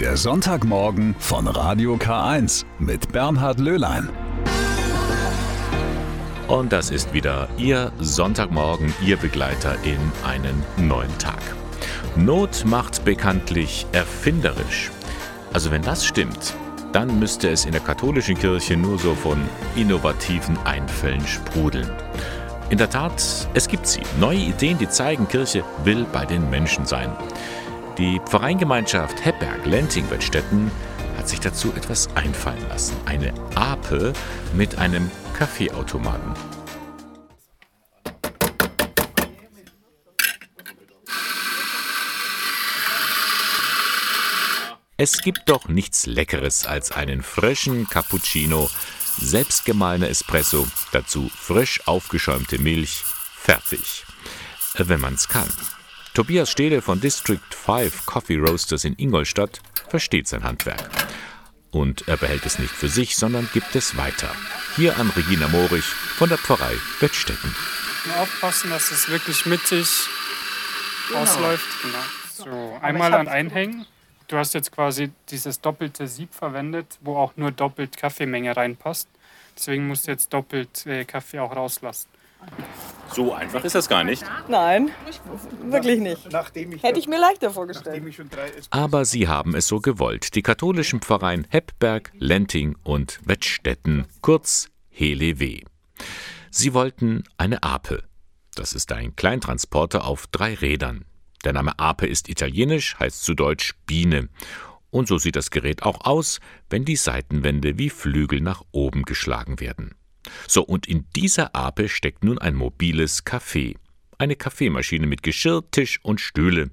Der Sonntagmorgen von Radio K1 mit Bernhard Löhlein. Und das ist wieder Ihr Sonntagmorgen, Ihr Begleiter in einen neuen Tag. Not macht bekanntlich erfinderisch. Also wenn das stimmt, dann müsste es in der katholischen Kirche nur so von innovativen Einfällen sprudeln. In der Tat, es gibt sie. Neue Ideen, die zeigen, Kirche will bei den Menschen sein. Die Pfarreingemeinschaft Hepberg-Lenting-Wettstetten hat sich dazu etwas einfallen lassen. Eine Ape mit einem Kaffeeautomaten. Es gibt doch nichts Leckeres als einen frischen Cappuccino selbstgemahlener Espresso, dazu frisch aufgeschäumte Milch, fertig. Wenn man's kann. Tobias Stehle von District 5 Coffee Roasters in Ingolstadt versteht sein Handwerk. Und er behält es nicht für sich, sondern gibt es weiter. Hier an Regina Morich von der Pfarrei Wettstetten. Aufpassen, dass es wirklich mittig genau. ausläuft. Genau. So, einmal an einhängen. Du hast jetzt quasi dieses doppelte Sieb verwendet, wo auch nur doppelt Kaffeemenge reinpasst. Deswegen musst du jetzt doppelt äh, Kaffee auch rauslassen. So einfach ist das gar nicht. Nein, wirklich nicht. Hätte ich mir leichter vorgestellt. Aber sie haben es so gewollt. Die katholischen Pfarreien Heppberg, Lenting und Wettstetten, kurz HLW. Sie wollten eine Ape. Das ist ein Kleintransporter auf drei Rädern. Der Name Ape ist italienisch, heißt zu Deutsch Biene. Und so sieht das Gerät auch aus, wenn die Seitenwände wie Flügel nach oben geschlagen werden. So, und in dieser Ape steckt nun ein mobiles Café. Eine Kaffeemaschine mit Geschirr, Tisch und Stühle.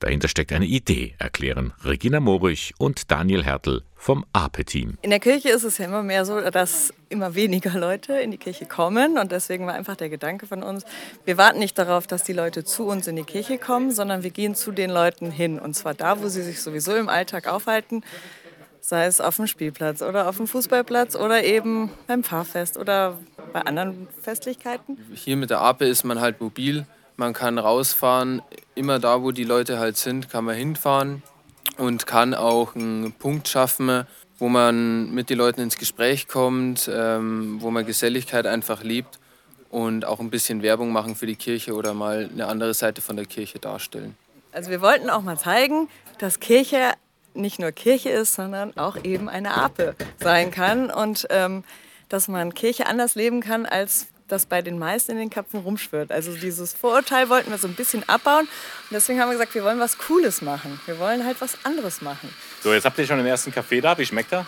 Dahinter steckt eine Idee, erklären Regina Morich und Daniel Hertel vom APE-Team. In der Kirche ist es ja immer mehr so, dass immer weniger Leute in die Kirche kommen. Und deswegen war einfach der Gedanke von uns, wir warten nicht darauf, dass die Leute zu uns in die Kirche kommen, sondern wir gehen zu den Leuten hin. Und zwar da, wo sie sich sowieso im Alltag aufhalten. Sei es auf dem Spielplatz oder auf dem Fußballplatz oder eben beim Pfarrfest oder bei anderen Festlichkeiten. Hier mit der APE ist man halt mobil man kann rausfahren, immer da, wo die Leute halt sind, kann man hinfahren und kann auch einen Punkt schaffen, wo man mit den Leuten ins Gespräch kommt, ähm, wo man Geselligkeit einfach liebt und auch ein bisschen Werbung machen für die Kirche oder mal eine andere Seite von der Kirche darstellen. Also wir wollten auch mal zeigen, dass Kirche nicht nur Kirche ist, sondern auch eben eine Ape sein kann und ähm, dass man Kirche anders leben kann als das bei den meisten in den Köpfen rumschwirrt. Also dieses Vorurteil wollten wir so ein bisschen abbauen. Und deswegen haben wir gesagt, wir wollen was Cooles machen. Wir wollen halt was anderes machen. So, jetzt habt ihr schon den ersten Kaffee da. Wie schmeckt er?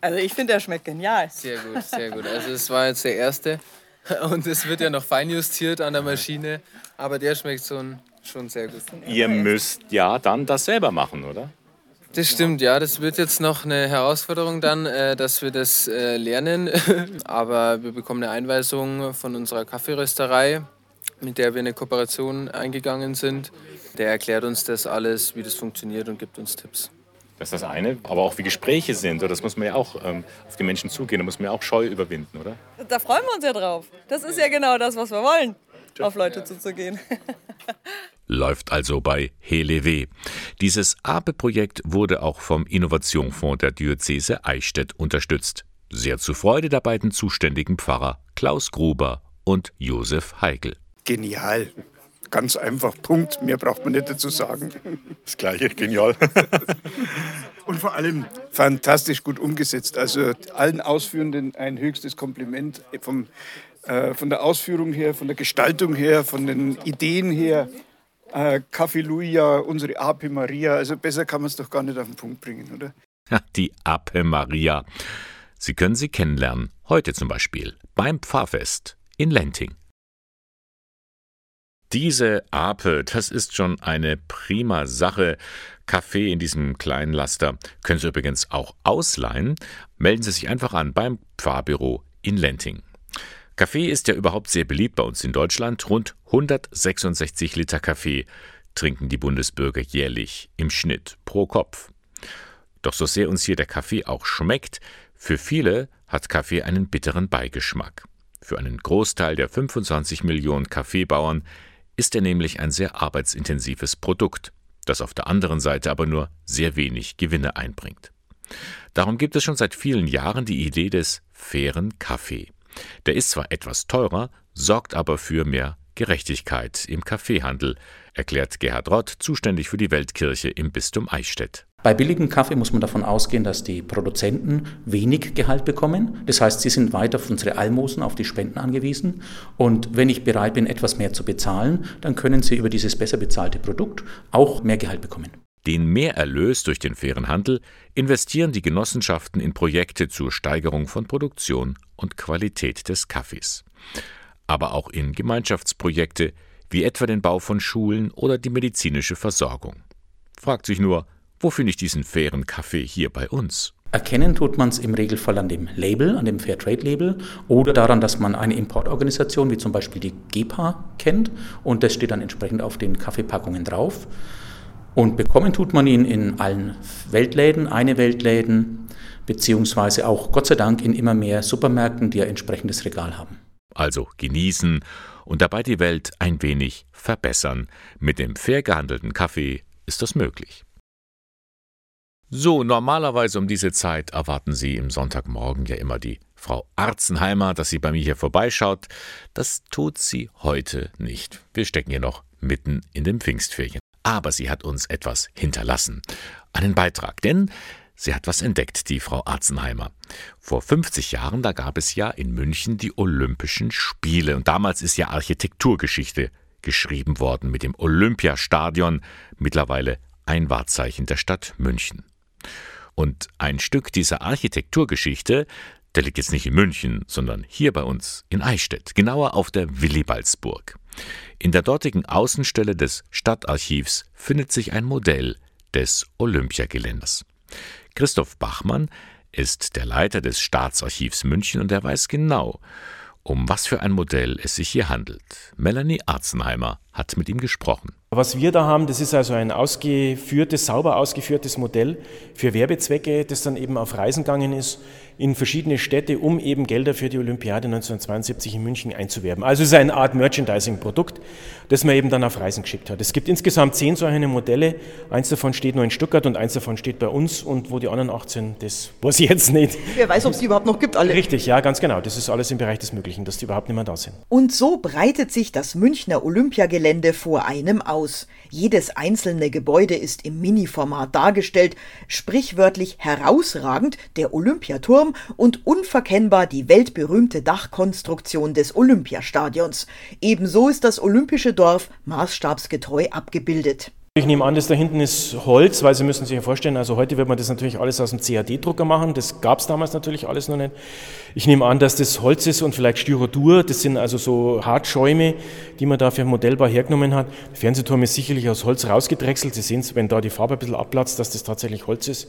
Also ich finde, der schmeckt genial. Sehr gut, sehr gut. Also es war jetzt der erste. Und es wird ja noch feinjustiert an der Maschine. Aber der schmeckt schon, schon sehr gut. Ihr müsst ja dann das selber machen, oder? Das stimmt, ja. Das wird jetzt noch eine Herausforderung dann, äh, dass wir das äh, lernen. Aber wir bekommen eine Einweisung von unserer Kaffeerösterei, mit der wir eine Kooperation eingegangen sind. Der erklärt uns das alles, wie das funktioniert und gibt uns Tipps. Das ist das eine, aber auch wie Gespräche sind, das muss man ja auch ähm, auf die Menschen zugehen, da muss man ja auch Scheu überwinden, oder? Da freuen wir uns ja drauf. Das ist ja genau das, was wir wollen, auf Leute zuzugehen. läuft also bei Helewe. Dieses APE-Projekt wurde auch vom Innovationsfonds der Diözese Eichstätt unterstützt. Sehr zur Freude der beiden zuständigen Pfarrer Klaus Gruber und Josef Heigl. Genial. Ganz einfach, Punkt. Mehr braucht man nicht dazu sagen. Das gleiche, genial. Und vor allem fantastisch gut umgesetzt. Also allen Ausführenden ein höchstes Kompliment vom, äh, von der Ausführung her, von der Gestaltung her, von den Ideen her äh, Luia, unsere Ape Maria. Also besser kann man es doch gar nicht auf den Punkt bringen, oder? Die Ape Maria. Sie können sie kennenlernen. Heute zum Beispiel beim Pfarrfest in Lenting. Diese Ape, das ist schon eine prima Sache. Kaffee in diesem kleinen Laster können Sie übrigens auch ausleihen. Melden Sie sich einfach an beim Pfarrbüro in Lenting. Kaffee ist ja überhaupt sehr beliebt bei uns in Deutschland. Rund 166 Liter Kaffee trinken die Bundesbürger jährlich im Schnitt pro Kopf. Doch so sehr uns hier der Kaffee auch schmeckt, für viele hat Kaffee einen bitteren Beigeschmack. Für einen Großteil der 25 Millionen Kaffeebauern ist er nämlich ein sehr arbeitsintensives Produkt. das auf der anderen Seite aber nur sehr wenig Gewinne einbringt. Darum gibt es schon seit vielen Jahren die Idee des fairen Kaffee. Der ist zwar etwas teurer, sorgt aber für mehr Gerechtigkeit im Kaffeehandel, erklärt Gerhard Rott, zuständig für die Weltkirche im Bistum Eichstätt. Bei billigem Kaffee muss man davon ausgehen, dass die Produzenten wenig Gehalt bekommen. Das heißt, sie sind weiter auf unsere Almosen, auf die Spenden angewiesen. Und wenn ich bereit bin, etwas mehr zu bezahlen, dann können sie über dieses besser bezahlte Produkt auch mehr Gehalt bekommen. Den Mehrerlös durch den fairen Handel investieren die Genossenschaften in Projekte zur Steigerung von Produktion und Qualität des Kaffees. Aber auch in Gemeinschaftsprojekte, wie etwa den Bau von Schulen oder die medizinische Versorgung. Fragt sich nur, wo finde ich diesen fairen Kaffee hier bei uns? Erkennen tut man es im Regelfall an dem Label, an dem Fairtrade-Label oder daran, dass man eine Importorganisation wie zum Beispiel die GEPA kennt und das steht dann entsprechend auf den Kaffeepackungen drauf. Und bekommen tut man ihn in allen Weltläden, eine Weltläden, beziehungsweise auch Gott sei Dank in immer mehr Supermärkten, die ein entsprechendes Regal haben. Also genießen und dabei die Welt ein wenig verbessern. Mit dem fair gehandelten Kaffee ist das möglich. So, normalerweise um diese Zeit erwarten Sie im Sonntagmorgen ja immer die Frau Arzenheimer, dass sie bei mir hier vorbeischaut. Das tut sie heute nicht. Wir stecken hier noch mitten in den Pfingstferien. Aber sie hat uns etwas hinterlassen. Einen Beitrag, denn sie hat was entdeckt, die Frau Arzenheimer. Vor 50 Jahren, da gab es ja in München die Olympischen Spiele. Und damals ist ja Architekturgeschichte geschrieben worden mit dem Olympiastadion, mittlerweile ein Wahrzeichen der Stadt München. Und ein Stück dieser Architekturgeschichte, der liegt jetzt nicht in München, sondern hier bei uns in Eichstätt, genauer auf der Willibaldsburg. In der dortigen Außenstelle des Stadtarchivs findet sich ein Modell des Olympiageländers. Christoph Bachmann ist der Leiter des Staatsarchivs München und er weiß genau, um was für ein Modell es sich hier handelt. Melanie Arzenheimer hat mit ihm gesprochen. Was wir da haben, das ist also ein ausgeführtes, sauber ausgeführtes Modell für Werbezwecke, das dann eben auf Reisen gegangen ist in verschiedene Städte, um eben Gelder für die Olympiade 1972 in München einzuwerben. Also es ist eine Art Merchandising-Produkt, das man eben dann auf Reisen geschickt hat. Es gibt insgesamt zehn solche Modelle. Eins davon steht nur in Stuttgart und eins davon steht bei uns. Und wo die anderen 18, das weiß ich jetzt nicht. Wer weiß, ob es die überhaupt noch gibt, alle. Richtig, ja, ganz genau. Das ist alles im Bereich des Möglichen, dass die überhaupt nicht mehr da sind. Und so breitet sich das Münchner Olympiagelände vor einem aus. Jedes einzelne Gebäude ist im Mini-Format dargestellt, sprichwörtlich herausragend der Olympiaturm und unverkennbar die weltberühmte Dachkonstruktion des Olympiastadions. Ebenso ist das Olympische Dorf maßstabsgetreu abgebildet. Ich nehme an, das da hinten ist Holz, weil Sie müssen sich ja vorstellen, also heute wird man das natürlich alles aus dem CAD-Drucker machen. Das gab es damals natürlich alles noch nicht. Ich nehme an, dass das Holz ist und vielleicht Styrodur. Das sind also so Hartschäume, die man da für modellbar hergenommen hat. Der Fernsehturm ist sicherlich aus Holz rausgedrechselt. Sie sehen es, wenn da die Farbe ein bisschen abplatzt, dass das tatsächlich Holz ist.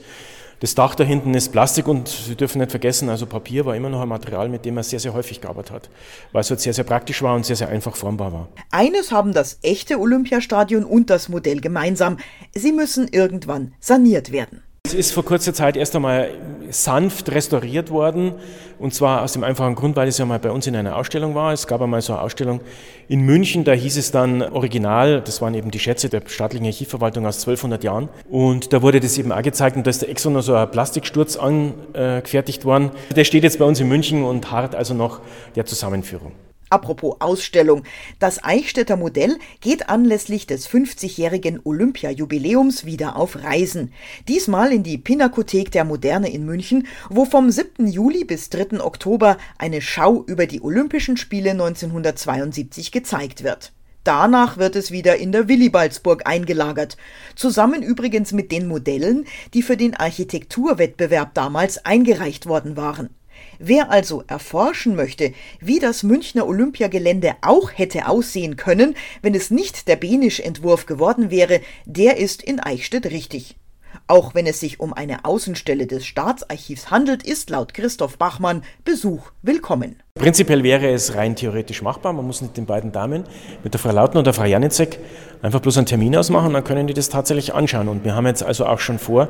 Das Dach da hinten ist Plastik und Sie dürfen nicht vergessen, also Papier war immer noch ein Material, mit dem man sehr, sehr häufig gearbeitet hat, weil es halt sehr, sehr praktisch war und sehr, sehr einfach formbar war. Eines haben das echte Olympiastadion und das Modell gemeinsam. Sie müssen irgendwann saniert werden. Es ist vor kurzer Zeit erst einmal sanft restauriert worden. Und zwar aus dem einfachen Grund, weil es ja mal bei uns in einer Ausstellung war. Es gab einmal so eine Ausstellung in München, da hieß es dann Original, das waren eben die Schätze der staatlichen Archivverwaltung aus 1200 Jahren. Und da wurde das eben auch gezeigt und da ist da extra noch so ein Plastiksturz angefertigt worden. Der steht jetzt bei uns in München und harrt also noch der Zusammenführung. Apropos Ausstellung. Das Eichstätter Modell geht anlässlich des 50-jährigen Olympiajubiläums wieder auf Reisen. Diesmal in die Pinakothek der Moderne in München, wo vom 7. Juli bis 3. Oktober eine Schau über die Olympischen Spiele 1972 gezeigt wird. Danach wird es wieder in der Willibaldsburg eingelagert. Zusammen übrigens mit den Modellen, die für den Architekturwettbewerb damals eingereicht worden waren. Wer also erforschen möchte, wie das Münchner Olympiagelände auch hätte aussehen können, wenn es nicht der Benisch-Entwurf geworden wäre, der ist in Eichstätt richtig. Auch wenn es sich um eine Außenstelle des Staatsarchivs handelt, ist laut Christoph Bachmann Besuch willkommen. Prinzipiell wäre es rein theoretisch machbar. Man muss mit den beiden Damen, mit der Frau Lauten und der Frau Janicek, einfach bloß einen Termin ausmachen, dann können die das tatsächlich anschauen. Und wir haben jetzt also auch schon vor,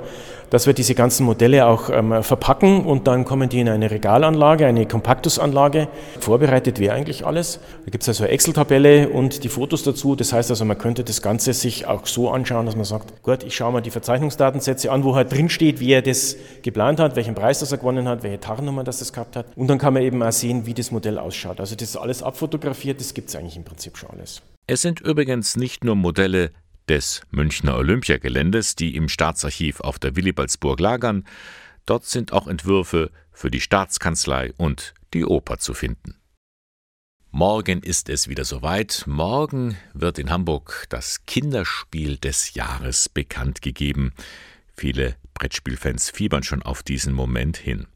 dass wir diese ganzen Modelle auch ähm, verpacken und dann kommen die in eine Regalanlage, eine Kompaktusanlage. Vorbereitet wäre eigentlich alles. Da gibt es also eine Excel-Tabelle und die Fotos dazu. Das heißt also, man könnte das Ganze sich auch so anschauen, dass man sagt, gut, ich schaue mal die Verzeichnungsdatensätze an, wo halt drin steht, wie er das geplant hat, welchen Preis das er gewonnen hat, welche Tarnnummer das das gehabt hat. Und dann kann man eben auch sehen, wie das Modell ausschaut. Also das ist alles abfotografiert, das gibt es eigentlich im Prinzip schon alles. Es sind übrigens nicht nur Modelle des Münchner Olympiageländes, die im Staatsarchiv auf der Willibaldsburg lagern, dort sind auch Entwürfe für die Staatskanzlei und die Oper zu finden. Morgen ist es wieder soweit. Morgen wird in Hamburg das Kinderspiel des Jahres bekannt gegeben. Viele Brettspielfans fiebern schon auf diesen Moment hin.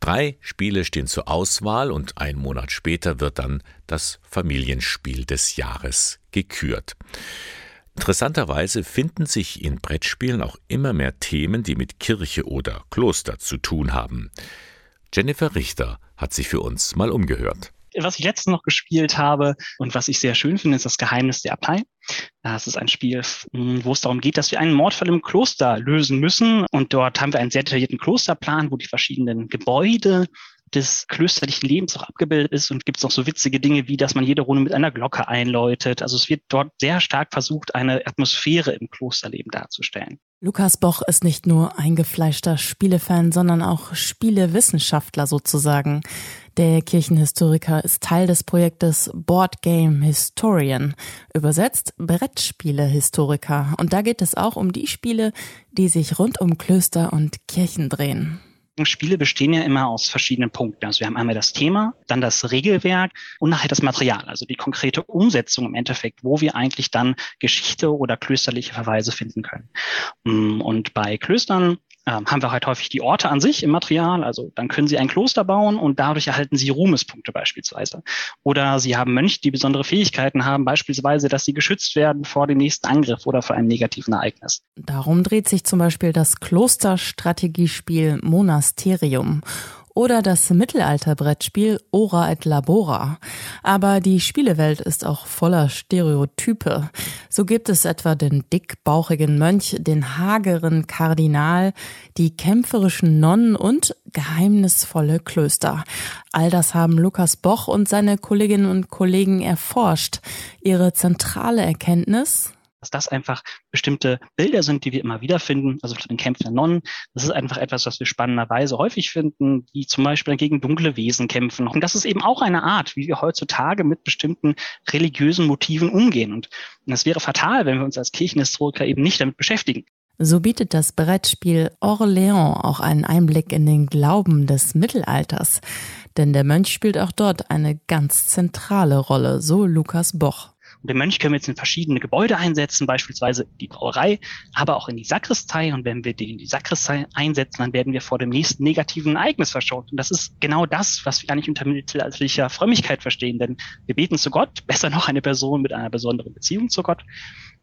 Drei Spiele stehen zur Auswahl und ein Monat später wird dann das Familienspiel des Jahres gekürt. Interessanterweise finden sich in Brettspielen auch immer mehr Themen, die mit Kirche oder Kloster zu tun haben. Jennifer Richter hat sich für uns mal umgehört was ich letztens noch gespielt habe und was ich sehr schön finde, ist das Geheimnis der Abtei. Das ist ein Spiel, wo es darum geht, dass wir einen Mordfall im Kloster lösen müssen. Und dort haben wir einen sehr detaillierten Klosterplan, wo die verschiedenen Gebäude des klösterlichen Lebens auch abgebildet ist und gibt es noch so witzige Dinge wie, dass man jede Runde mit einer Glocke einläutet. Also es wird dort sehr stark versucht, eine Atmosphäre im Klosterleben darzustellen. Lukas Boch ist nicht nur eingefleischter Spielefan, sondern auch Spielewissenschaftler sozusagen. Der Kirchenhistoriker ist Teil des Projektes Board Game Historian, übersetzt Brettspiele-Historiker. Und da geht es auch um die Spiele, die sich rund um Klöster und Kirchen drehen. Spiele bestehen ja immer aus verschiedenen Punkten. Also wir haben einmal das Thema, dann das Regelwerk und nachher das Material, also die konkrete Umsetzung im Endeffekt, wo wir eigentlich dann Geschichte oder klösterliche Verweise finden können. Mm, und bei Klöstern ähm, haben wir halt häufig die Orte an sich im Material. Also dann können Sie ein Kloster bauen und dadurch erhalten Sie Ruhmespunkte beispielsweise. Oder Sie haben Mönche, die besondere Fähigkeiten haben, beispielsweise, dass sie geschützt werden vor dem nächsten Angriff oder vor einem negativen Ereignis. Darum dreht sich zum Beispiel das Klosterstrategiespiel Monasterium oder das Mittelalterbrettspiel Ora et Labora. Aber die Spielewelt ist auch voller Stereotype. So gibt es etwa den dickbauchigen Mönch, den hageren Kardinal, die kämpferischen Nonnen und geheimnisvolle Klöster. All das haben Lukas Boch und seine Kolleginnen und Kollegen erforscht. Ihre zentrale Erkenntnis? Dass das einfach bestimmte Bilder sind, die wir immer wieder finden, also von den Kämpfen der Nonnen. Das ist einfach etwas, was wir spannenderweise häufig finden, die zum Beispiel gegen dunkle Wesen kämpfen. Und das ist eben auch eine Art, wie wir heutzutage mit bestimmten religiösen Motiven umgehen. Und es wäre fatal, wenn wir uns als Kirchenhistoriker eben nicht damit beschäftigen. So bietet das Brettspiel Orléans auch einen Einblick in den Glauben des Mittelalters. Denn der Mönch spielt auch dort eine ganz zentrale Rolle, so Lukas Boch. Und den Mönch können wir jetzt in verschiedene Gebäude einsetzen, beispielsweise die Brauerei, aber auch in die Sakristei. Und wenn wir den in die Sakristei einsetzen, dann werden wir vor dem nächsten negativen Ereignis verschont. Und das ist genau das, was wir eigentlich unter mittelalterlicher Frömmigkeit verstehen. Denn wir beten zu Gott, besser noch eine Person mit einer besonderen Beziehung zu Gott.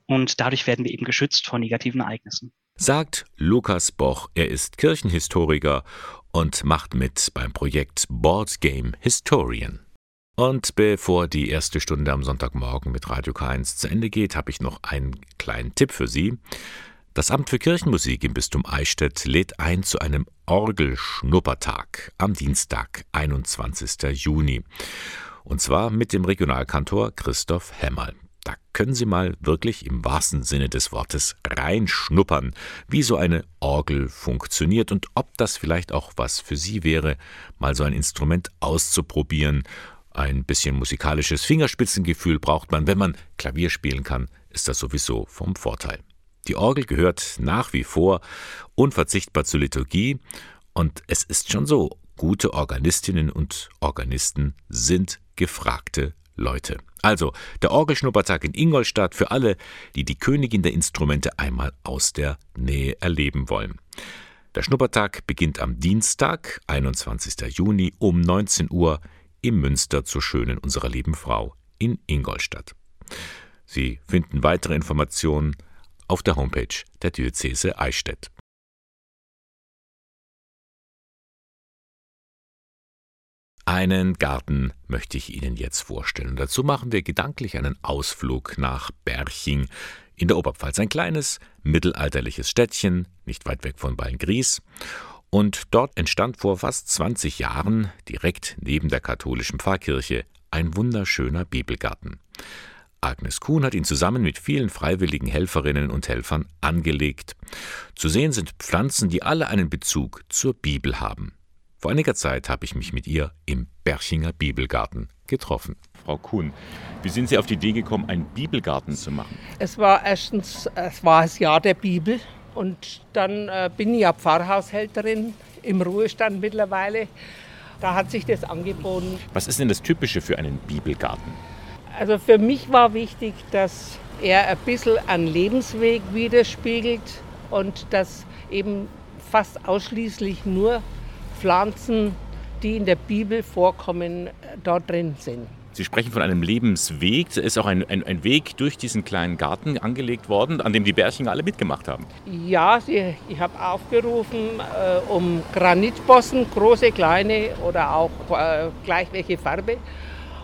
Und dadurch werden wir eben geschützt vor negativen Ereignissen. Sagt Lukas Boch, er ist Kirchenhistoriker und macht mit beim Projekt Board Game Historian. Und bevor die erste Stunde am Sonntagmorgen mit Radio K1 zu Ende geht, habe ich noch einen kleinen Tipp für Sie. Das Amt für Kirchenmusik im Bistum Eichstätt lädt ein zu einem Orgelschnuppertag am Dienstag, 21. Juni. Und zwar mit dem Regionalkantor Christoph Hämmerl. Da können Sie mal wirklich im wahrsten Sinne des Wortes reinschnuppern, wie so eine Orgel funktioniert und ob das vielleicht auch was für Sie wäre, mal so ein Instrument auszuprobieren ein bisschen musikalisches Fingerspitzengefühl braucht man. Wenn man Klavier spielen kann, ist das sowieso vom Vorteil. Die Orgel gehört nach wie vor unverzichtbar zur Liturgie und es ist schon so, gute Organistinnen und Organisten sind gefragte Leute. Also, der Orgelschnuppertag in Ingolstadt für alle, die die Königin der Instrumente einmal aus der Nähe erleben wollen. Der Schnuppertag beginnt am Dienstag, 21. Juni um 19 Uhr im Münster zur Schönen unserer lieben Frau in Ingolstadt. Sie finden weitere Informationen auf der Homepage der Diözese Eichstätt. Einen Garten möchte ich Ihnen jetzt vorstellen. Dazu machen wir gedanklich einen Ausflug nach Berching in der Oberpfalz. Ein kleines, mittelalterliches Städtchen, nicht weit weg von Beilngries. Und dort entstand vor fast 20 Jahren, direkt neben der katholischen Pfarrkirche, ein wunderschöner Bibelgarten. Agnes Kuhn hat ihn zusammen mit vielen freiwilligen Helferinnen und Helfern angelegt. Zu sehen sind Pflanzen, die alle einen Bezug zur Bibel haben. Vor einiger Zeit habe ich mich mit ihr im Berchinger Bibelgarten getroffen. Frau Kuhn, wie sind Sie auf die Idee gekommen, einen Bibelgarten zu machen? Es war erstens, es war das Jahr der Bibel und dann äh, bin ich ja Pfarrhaushälterin im Ruhestand mittlerweile. Da hat sich das angeboten. Was ist denn das Typische für einen Bibelgarten? Also für mich war wichtig, dass er ein bisschen einen Lebensweg widerspiegelt und dass eben fast ausschließlich nur Pflanzen, die in der Bibel vorkommen, dort drin sind. Sie sprechen von einem Lebensweg. Es ist auch ein, ein, ein, Weg durch diesen kleinen Garten angelegt worden, an dem die Bärchen alle mitgemacht haben. Ja, sie, ich habe aufgerufen, äh, um Granitbossen, große, kleine oder auch äh, gleich welche Farbe.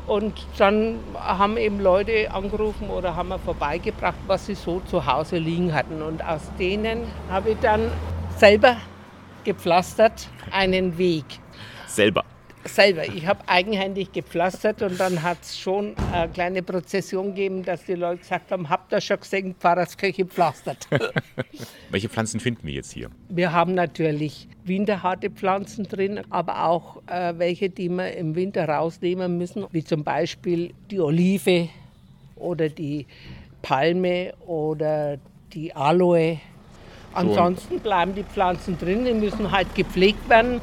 Und dann haben eben Leute angerufen oder haben mir vorbeigebracht, was sie so zu Hause liegen hatten. Und aus denen habe ich dann selber gepflastert einen Weg. Selber? Selber. Ich habe eigenhändig gepflastert und dann hat es schon eine kleine Prozession gegeben, dass die Leute gesagt haben, habt ihr schon gesehen, Pfarrerskirche pflastert. Welche Pflanzen finden wir jetzt hier? Wir haben natürlich winterharte Pflanzen drin, aber auch äh, welche, die wir im Winter rausnehmen müssen, wie zum Beispiel die Olive oder die Palme oder die Aloe. Ansonsten bleiben die Pflanzen drin, die müssen halt gepflegt werden.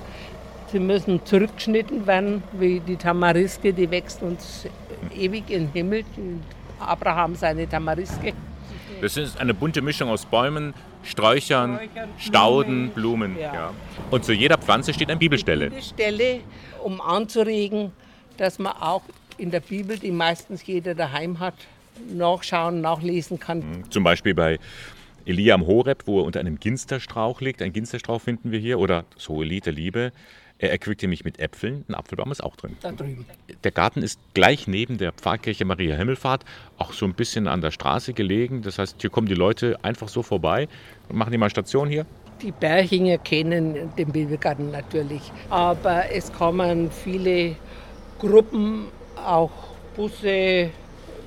Sie müssen zurückgeschnitten werden, wie die Tamariske, die wächst uns ewig in den Himmel. Abraham seine Tamariske. Das ist eine bunte Mischung aus Bäumen, Sträuchern, Sträuchern Stauden, Blumen. Blumen ja. Ja. Und zu jeder Pflanze steht eine Bibelstelle. Bibelstelle, um anzuregen, dass man auch in der Bibel, die meistens jeder daheim hat, nachschauen, nachlesen kann. Mhm. Zum Beispiel bei Elia am Horeb, wo er unter einem Ginsterstrauch liegt. Ein Ginsterstrauch finden wir hier. Oder das hohe Lied der Liebe. Er erquickte mich mit Äpfeln. Ein Apfelbaum ist auch drin. Da drüben. Der Garten ist gleich neben der Pfarrkirche Maria Himmelfahrt, auch so ein bisschen an der Straße gelegen. Das heißt, hier kommen die Leute einfach so vorbei und machen die mal Station hier. Die Berchinger kennen den Bibelgarten natürlich, aber es kommen viele Gruppen, auch Busse,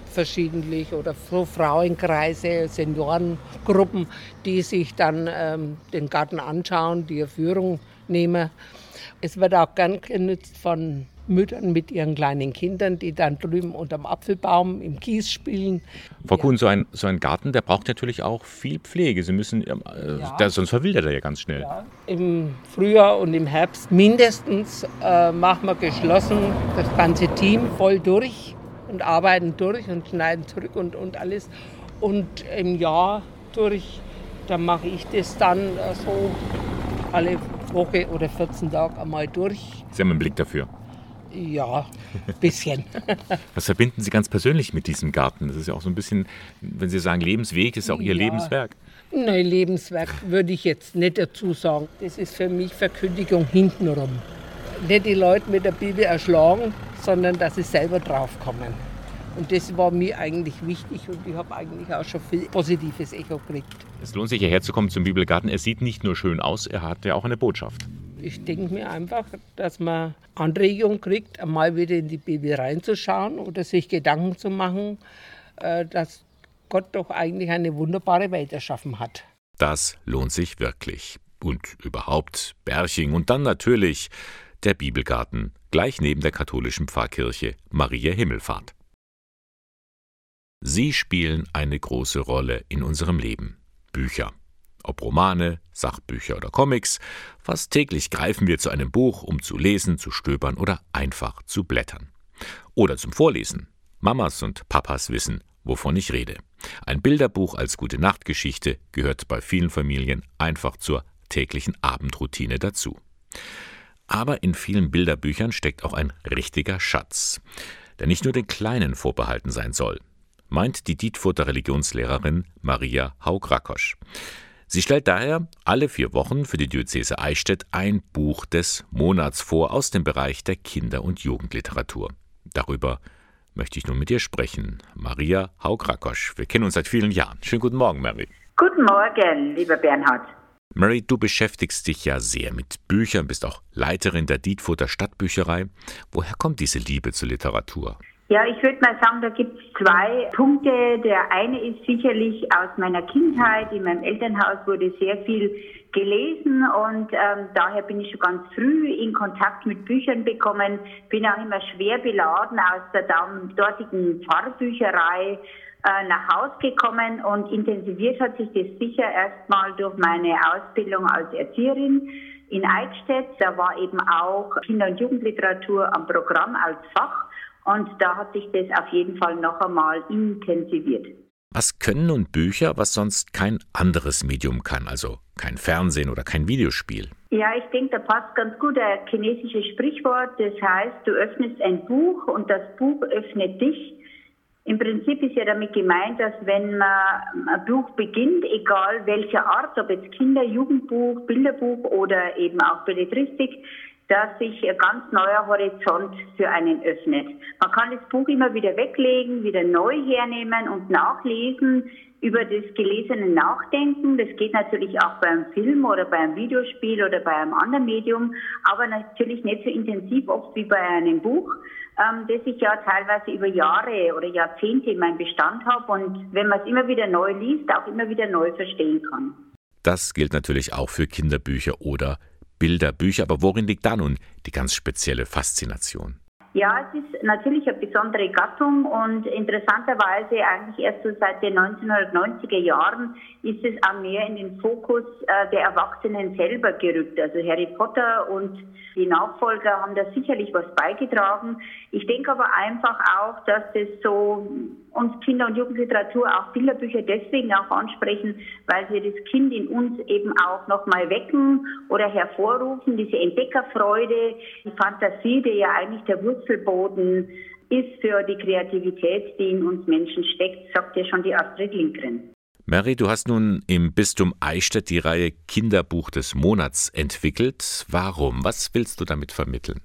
verschiedentlich oder so Frauenkreise, Seniorengruppen, die sich dann ähm, den Garten anschauen, die Führung nehmen. Es wird auch gern genutzt von Müttern mit ihren kleinen Kindern, die dann drüben unterm Apfelbaum im Kies spielen. Frau Kuhn, so, ein, so ein Garten, der braucht natürlich auch viel Pflege. Sie müssen, äh, ja. der, sonst verwildert er ja ganz schnell. Ja. Im Frühjahr und im Herbst mindestens äh, machen wir geschlossen das ganze Team voll durch und arbeiten durch und schneiden zurück und, und alles. Und im Jahr durch, da mache ich das dann äh, so alle Woche oder 14 Tage einmal durch. Sie haben einen Blick dafür? Ja, ein bisschen. Was verbinden Sie ganz persönlich mit diesem Garten? Das ist ja auch so ein bisschen, wenn Sie sagen Lebensweg, ist auch Ihr ja. Lebenswerk. Nein, Lebenswerk würde ich jetzt nicht dazu sagen. Das ist für mich Verkündigung hintenrum. Nicht die Leute mit der Bibel erschlagen, sondern dass sie selber draufkommen. Und das war mir eigentlich wichtig und ich habe eigentlich auch schon viel positives Echo gekriegt. Es lohnt sich hierher zu kommen zum Bibelgarten. Er sieht nicht nur schön aus, er hat ja auch eine Botschaft. Ich denke mir einfach, dass man Anregung kriegt, einmal wieder in die Bibel reinzuschauen oder sich Gedanken zu machen, äh, dass Gott doch eigentlich eine wunderbare Welt erschaffen hat. Das lohnt sich wirklich. Und überhaupt Berching und dann natürlich der Bibelgarten, gleich neben der katholischen Pfarrkirche Maria Himmelfahrt. Sie spielen eine große Rolle in unserem Leben. Bücher. Ob Romane, Sachbücher oder Comics, fast täglich greifen wir zu einem Buch, um zu lesen, zu stöbern oder einfach zu blättern. Oder zum Vorlesen. Mamas und Papas wissen, wovon ich rede. Ein Bilderbuch als gute Nachtgeschichte gehört bei vielen Familien einfach zur täglichen Abendroutine dazu. Aber in vielen Bilderbüchern steckt auch ein richtiger Schatz, der nicht nur den Kleinen vorbehalten sein soll meint die Dietfurter Religionslehrerin Maria Haug-Rakosch. Sie stellt daher alle vier Wochen für die Diözese Eichstätt ein Buch des Monats vor aus dem Bereich der Kinder- und Jugendliteratur. Darüber möchte ich nun mit dir sprechen. Maria Haugrakosch. Wir kennen uns seit vielen Jahren. Schönen guten Morgen, Mary. Guten Morgen, lieber Bernhard. Mary, du beschäftigst dich ja sehr mit Büchern, bist auch Leiterin der Dietfutter Stadtbücherei. Woher kommt diese Liebe zur Literatur? Ja, ich würde mal sagen, da gibt es zwei Punkte. Der eine ist sicherlich aus meiner Kindheit. In meinem Elternhaus wurde sehr viel gelesen und ähm, daher bin ich schon ganz früh in Kontakt mit Büchern bekommen. Bin auch immer schwer beladen aus der dortigen Pfarrbücherei äh, nach Haus gekommen und intensiviert hat sich das sicher erstmal durch meine Ausbildung als Erzieherin in Eichstätt. Da war eben auch Kinder- und Jugendliteratur am Programm als Fach. Und da hat sich das auf jeden Fall noch einmal intensiviert. Was können nun Bücher, was sonst kein anderes Medium kann, also kein Fernsehen oder kein Videospiel? Ja, ich denke, da passt ganz gut ein chinesisches Sprichwort. Das heißt, du öffnest ein Buch und das Buch öffnet dich. Im Prinzip ist ja damit gemeint, dass wenn man ein Buch beginnt, egal welcher Art, ob jetzt Kinder, Jugendbuch, Bilderbuch oder eben auch Belletristik, dass sich ein ganz neuer Horizont für einen öffnet. Man kann das Buch immer wieder weglegen, wieder neu hernehmen und nachlesen, über das Gelesene nachdenken. Das geht natürlich auch beim Film oder beim Videospiel oder bei einem anderen Medium, aber natürlich nicht so intensiv oft wie bei einem Buch, ähm, das ich ja teilweise über Jahre oder Jahrzehnte in meinem Bestand habe und wenn man es immer wieder neu liest, auch immer wieder neu verstehen kann. Das gilt natürlich auch für Kinderbücher oder Bilderbücher. Aber worin liegt da nun die ganz spezielle Faszination? Ja, es ist natürlich eine besondere Gattung und interessanterweise eigentlich erst so seit den 1990er Jahren ist es auch mehr in den Fokus äh, der Erwachsenen selber gerückt. Also Harry Potter und die Nachfolger haben da sicherlich was beigetragen. Ich denke aber einfach auch, dass das so uns Kinder- und Jugendliteratur, auch Bilderbücher deswegen auch ansprechen, weil sie das Kind in uns eben auch nochmal wecken oder hervorrufen, diese Entdeckerfreude, die Fantasie, die ja eigentlich der Wurzelboden ist für die Kreativität, die in uns Menschen steckt, sagt ja schon die Astrid Lindgren. Mary, du hast nun im Bistum Eichstätt die Reihe Kinderbuch des Monats entwickelt. Warum? Was willst du damit vermitteln?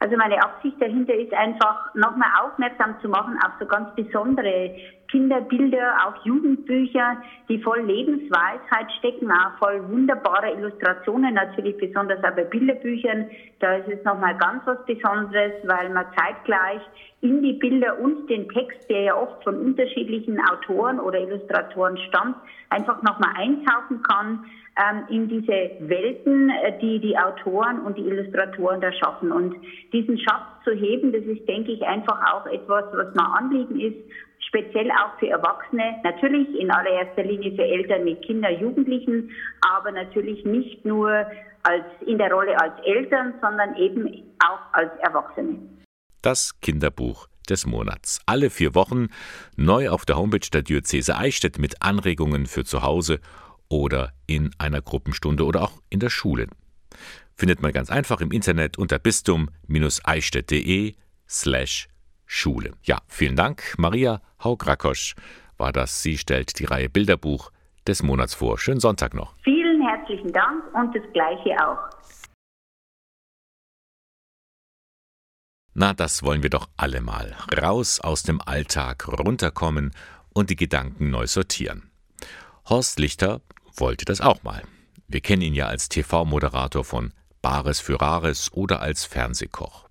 Also meine Absicht dahinter ist einfach nochmal aufmerksam zu machen auf so ganz besondere Kinderbilder, auch Jugendbücher, die voll Lebensweisheit stecken, auch voll wunderbarer Illustrationen, natürlich besonders auch bei Bilderbüchern. Da ist es nochmal ganz was Besonderes, weil man zeitgleich in die Bilder und den Text, der ja oft von unterschiedlichen Autoren oder Illustratoren stammt, einfach nochmal eintauchen kann in diese Welten, äh, die die Autoren und die Illustratoren da schaffen. Und diesen Schatz zu heben, das ist, denke ich, einfach auch etwas, was mir Anliegen ist, speziell auch für Erwachsene, natürlich in allererster Linie für Eltern mit Kindern, Jugendlichen, aber natürlich nicht nur als in der Rolle als Eltern, sondern eben auch als Erwachsene. Das Kinderbuch des Monats. Alle vier Wochen neu auf der Homepage der Diözese Eichstätt mit Anregungen für zu Hause oder in einer Gruppenstunde oder auch in der Schule. Findet man ganz einfach im Internet unter bistum-eichstätt.de slash Schule. Ja, vielen Dank. Maria Haugrakosch war das. Sie stellt die Reihe Bilderbuch des Monats vor. Schönen Sonntag noch. Vielen herzlichen Dank und das Gleiche auch. Na, das wollen wir doch alle mal. Raus aus dem Alltag, runterkommen und die Gedanken neu sortieren. Horst Lichter wollte das auch mal. Wir kennen ihn ja als TV-Moderator von Bares für Rares oder als Fernsehkoch.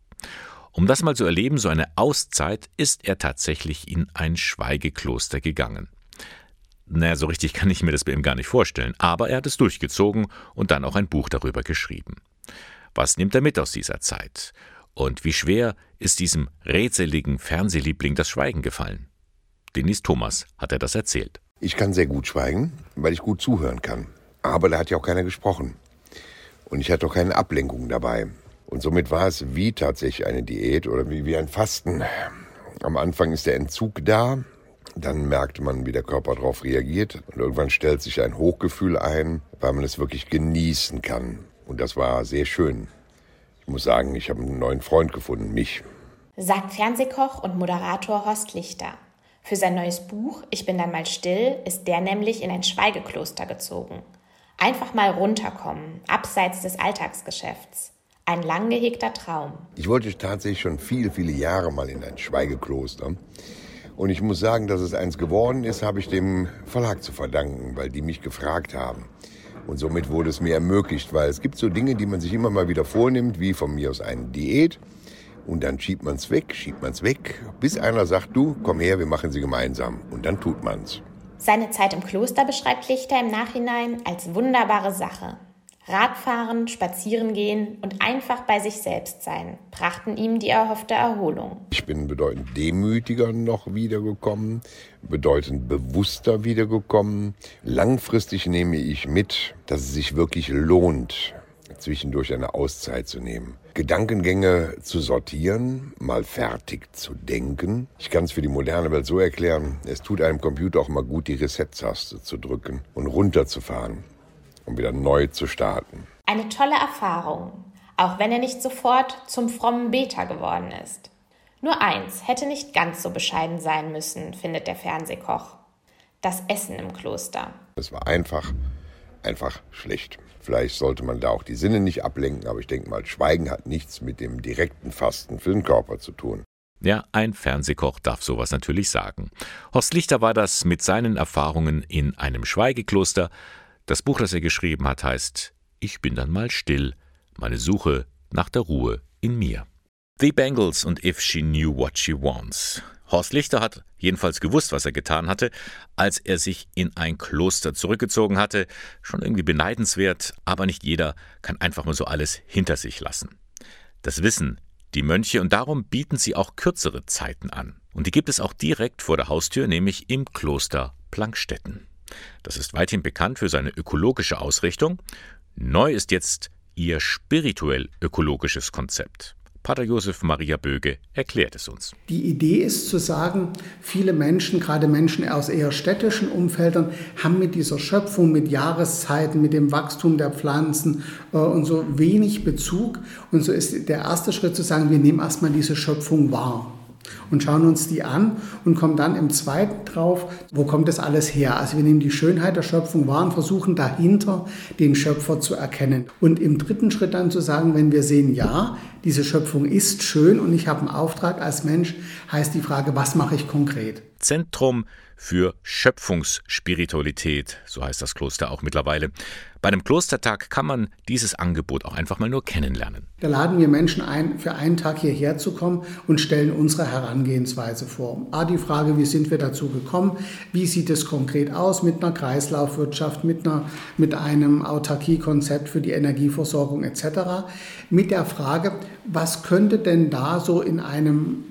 Um das mal zu erleben, so eine Auszeit, ist er tatsächlich in ein Schweigekloster gegangen. Naja, so richtig kann ich mir das bei ihm gar nicht vorstellen, aber er hat es durchgezogen und dann auch ein Buch darüber geschrieben. Was nimmt er mit aus dieser Zeit? Und wie schwer ist diesem rätseligen Fernsehliebling das Schweigen gefallen? Denis Thomas hat er das erzählt. Ich kann sehr gut schweigen, weil ich gut zuhören kann. Aber da hat ja auch keiner gesprochen. Und ich hatte auch keine Ablenkung dabei. Und somit war es wie tatsächlich eine Diät oder wie, wie ein Fasten. Am Anfang ist der Entzug da, dann merkt man, wie der Körper darauf reagiert und irgendwann stellt sich ein Hochgefühl ein, weil man es wirklich genießen kann. Und das war sehr schön. Ich muss sagen, ich habe einen neuen Freund gefunden, mich. Sagt Fernsehkoch und Moderator Horst Lichter. Für sein neues Buch Ich bin dann mal still ist der nämlich in ein Schweigekloster gezogen. Einfach mal runterkommen, abseits des Alltagsgeschäfts. Ein lang gehegter Traum. Ich wollte tatsächlich schon viele, viele Jahre mal in ein Schweigekloster. Und ich muss sagen, dass es eins geworden ist, habe ich dem Verlag zu verdanken, weil die mich gefragt haben. Und somit wurde es mir ermöglicht, weil es gibt so Dinge, die man sich immer mal wieder vornimmt, wie von mir aus eine Diät. Und dann schiebt man es weg, schiebt man es weg, bis einer sagt, du, komm her, wir machen sie gemeinsam. Und dann tut man es. Seine Zeit im Kloster beschreibt Lichter im Nachhinein als wunderbare Sache. Radfahren, spazieren gehen und einfach bei sich selbst sein brachten ihm die erhoffte Erholung. Ich bin bedeutend demütiger noch wiedergekommen, bedeutend bewusster wiedergekommen. Langfristig nehme ich mit, dass es sich wirklich lohnt, zwischendurch eine Auszeit zu nehmen. Gedankengänge zu sortieren, mal fertig zu denken. Ich kann es für die moderne Welt so erklären, es tut einem Computer auch mal gut, die Reset-Taste zu drücken und runterzufahren, um wieder neu zu starten. Eine tolle Erfahrung, auch wenn er nicht sofort zum frommen Beter geworden ist. Nur eins hätte nicht ganz so bescheiden sein müssen, findet der Fernsehkoch. Das Essen im Kloster. Es war einfach, einfach schlecht. Vielleicht sollte man da auch die Sinne nicht ablenken, aber ich denke mal, Schweigen hat nichts mit dem direkten Fasten für den Körper zu tun. Ja, ein Fernsehkoch darf sowas natürlich sagen. Horst Lichter war das mit seinen Erfahrungen in einem Schweigekloster. Das Buch, das er geschrieben hat, heißt Ich bin dann mal still, meine Suche nach der Ruhe in mir. The Bangles und If She Knew What She Wants. Horst Lichter hat jedenfalls gewusst, was er getan hatte, als er sich in ein Kloster zurückgezogen hatte. Schon irgendwie beneidenswert, aber nicht jeder kann einfach mal so alles hinter sich lassen. Das wissen die Mönche und darum bieten sie auch kürzere Zeiten an. Und die gibt es auch direkt vor der Haustür, nämlich im Kloster Plankstetten. Das ist weithin bekannt für seine ökologische Ausrichtung. Neu ist jetzt ihr spirituell ökologisches Konzept. Pater Josef Maria Böge erklärt es uns. Die Idee ist zu sagen, viele Menschen, gerade Menschen aus eher städtischen Umfeldern, haben mit dieser Schöpfung, mit Jahreszeiten, mit dem Wachstum der Pflanzen äh, und so wenig Bezug. Und so ist der erste Schritt zu sagen, wir nehmen erstmal diese Schöpfung wahr und schauen uns die an und kommen dann im zweiten drauf, wo kommt das alles her? Also wir nehmen die Schönheit der Schöpfung wahr und versuchen dahinter den Schöpfer zu erkennen. Und im dritten Schritt dann zu sagen, wenn wir sehen, ja, diese Schöpfung ist schön und ich habe einen Auftrag als Mensch, heißt die Frage, was mache ich konkret? Zentrum für Schöpfungsspiritualität, so heißt das Kloster auch mittlerweile. Bei einem Klostertag kann man dieses Angebot auch einfach mal nur kennenlernen. Da laden wir Menschen ein, für einen Tag hierher zu kommen und stellen unsere Herangehensweise vor. A, die Frage, wie sind wir dazu gekommen? Wie sieht es konkret aus mit einer Kreislaufwirtschaft, mit, einer, mit einem Autarkiekonzept für die Energieversorgung etc. Mit der Frage, was könnte denn da so in einem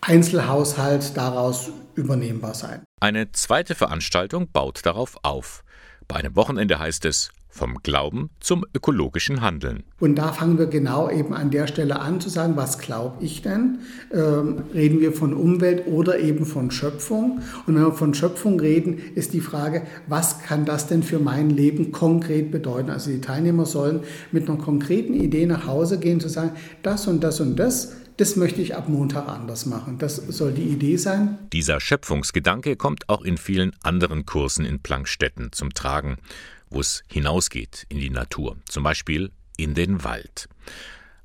Einzelhaushalt daraus übernehmbar sein. Eine zweite Veranstaltung baut darauf auf. Bei einem Wochenende heißt es vom Glauben zum ökologischen Handeln. Und da fangen wir genau eben an der Stelle an zu sagen, was glaube ich denn? Ähm, reden wir von Umwelt oder eben von Schöpfung? Und wenn wir von Schöpfung reden, ist die Frage, was kann das denn für mein Leben konkret bedeuten? Also die Teilnehmer sollen mit einer konkreten Idee nach Hause gehen, zu sagen, das und das und das das möchte ich ab Montag anders machen. Das soll die Idee sein. Dieser Schöpfungsgedanke kommt auch in vielen anderen Kursen in Plankstetten zum Tragen, wo es hinausgeht in die Natur, zum Beispiel in den Wald.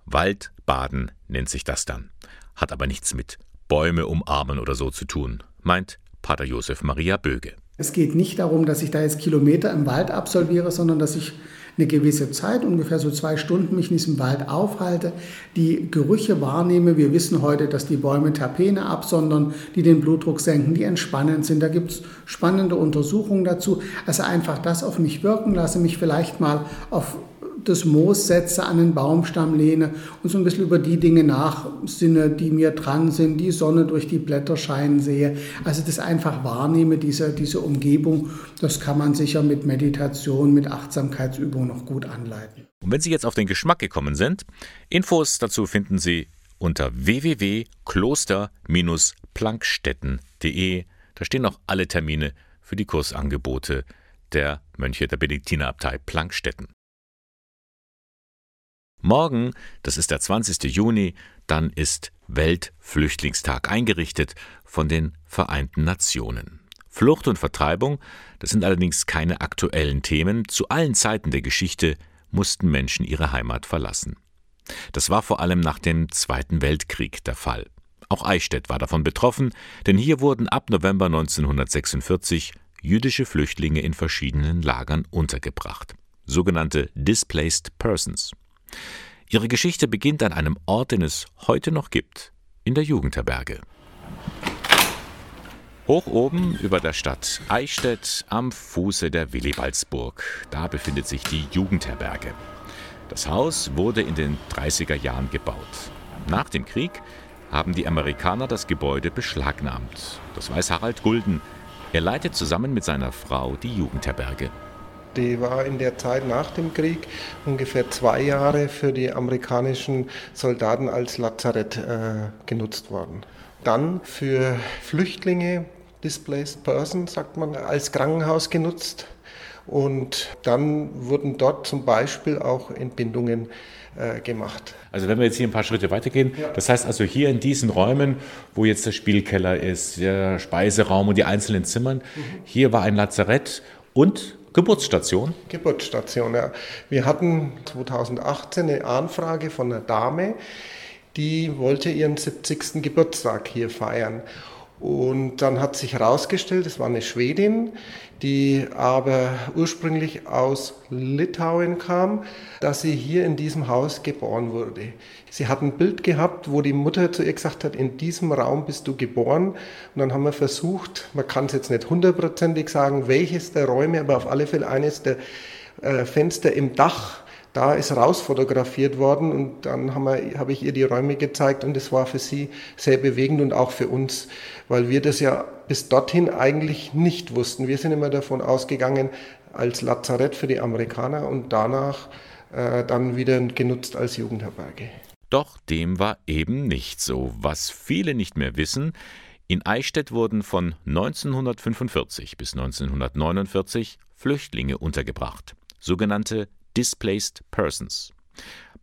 Waldbaden nennt sich das dann, hat aber nichts mit Bäume umarmen oder so zu tun, meint Pater Josef Maria Böge. Es geht nicht darum, dass ich da jetzt Kilometer im Wald absolviere, sondern dass ich eine gewisse Zeit, ungefähr so zwei Stunden, mich in diesem Wald aufhalte, die Gerüche wahrnehme. Wir wissen heute, dass die Bäume Terpene absondern, die den Blutdruck senken, die entspannend sind. Da gibt es spannende Untersuchungen dazu. Also einfach das auf mich wirken lasse, mich vielleicht mal auf das Moos setze, an den Baumstamm lehne und so ein bisschen über die Dinge nachsinne, die mir dran sind, die Sonne durch die Blätter scheinen sehe. Also das einfach wahrnehme, diese, diese Umgebung, das kann man sicher mit Meditation, mit Achtsamkeitsübung noch gut anleiten. Und wenn Sie jetzt auf den Geschmack gekommen sind, Infos dazu finden Sie unter www.kloster-plankstetten.de. Da stehen noch alle Termine für die Kursangebote der Mönche der Benediktinerabtei Plankstetten. Morgen, das ist der 20. Juni, dann ist Weltflüchtlingstag eingerichtet von den Vereinten Nationen. Flucht und Vertreibung, das sind allerdings keine aktuellen Themen. Zu allen Zeiten der Geschichte mussten Menschen ihre Heimat verlassen. Das war vor allem nach dem Zweiten Weltkrieg der Fall. Auch Eichstätt war davon betroffen, denn hier wurden ab November 1946 jüdische Flüchtlinge in verschiedenen Lagern untergebracht, sogenannte Displaced Persons. Ihre Geschichte beginnt an einem Ort, den es heute noch gibt, in der Jugendherberge. Hoch oben über der Stadt Eichstätt am Fuße der Willibaldsburg, da befindet sich die Jugendherberge. Das Haus wurde in den 30er Jahren gebaut. Nach dem Krieg haben die Amerikaner das Gebäude beschlagnahmt. Das weiß Harald Gulden. Er leitet zusammen mit seiner Frau die Jugendherberge. Die war in der Zeit nach dem Krieg ungefähr zwei Jahre für die amerikanischen Soldaten als Lazarett äh, genutzt worden. Dann für Flüchtlinge, Displaced Person, sagt man, als Krankenhaus genutzt. Und dann wurden dort zum Beispiel auch Entbindungen äh, gemacht. Also wenn wir jetzt hier ein paar Schritte weitergehen, ja. das heißt also hier in diesen Räumen, wo jetzt der Spielkeller ist, der Speiseraum und die einzelnen Zimmern, mhm. hier war ein Lazarett und Geburtsstation? Geburtsstation, ja. Wir hatten 2018 eine Anfrage von einer Dame, die wollte ihren 70. Geburtstag hier feiern. Und dann hat sich herausgestellt, es war eine Schwedin, die aber ursprünglich aus Litauen kam, dass sie hier in diesem Haus geboren wurde. Sie hat ein Bild gehabt, wo die Mutter zu ihr gesagt hat, in diesem Raum bist du geboren. Und dann haben wir versucht, man kann es jetzt nicht hundertprozentig sagen, welches der Räume, aber auf alle Fälle eines der äh, Fenster im Dach da ist rausfotografiert worden und dann habe hab ich ihr die Räume gezeigt und es war für sie sehr bewegend und auch für uns, weil wir das ja bis dorthin eigentlich nicht wussten. Wir sind immer davon ausgegangen als Lazarett für die Amerikaner und danach äh, dann wieder genutzt als Jugendherberge. Doch dem war eben nicht so. Was viele nicht mehr wissen, in Eichstätt wurden von 1945 bis 1949 Flüchtlinge untergebracht, sogenannte Displaced Persons.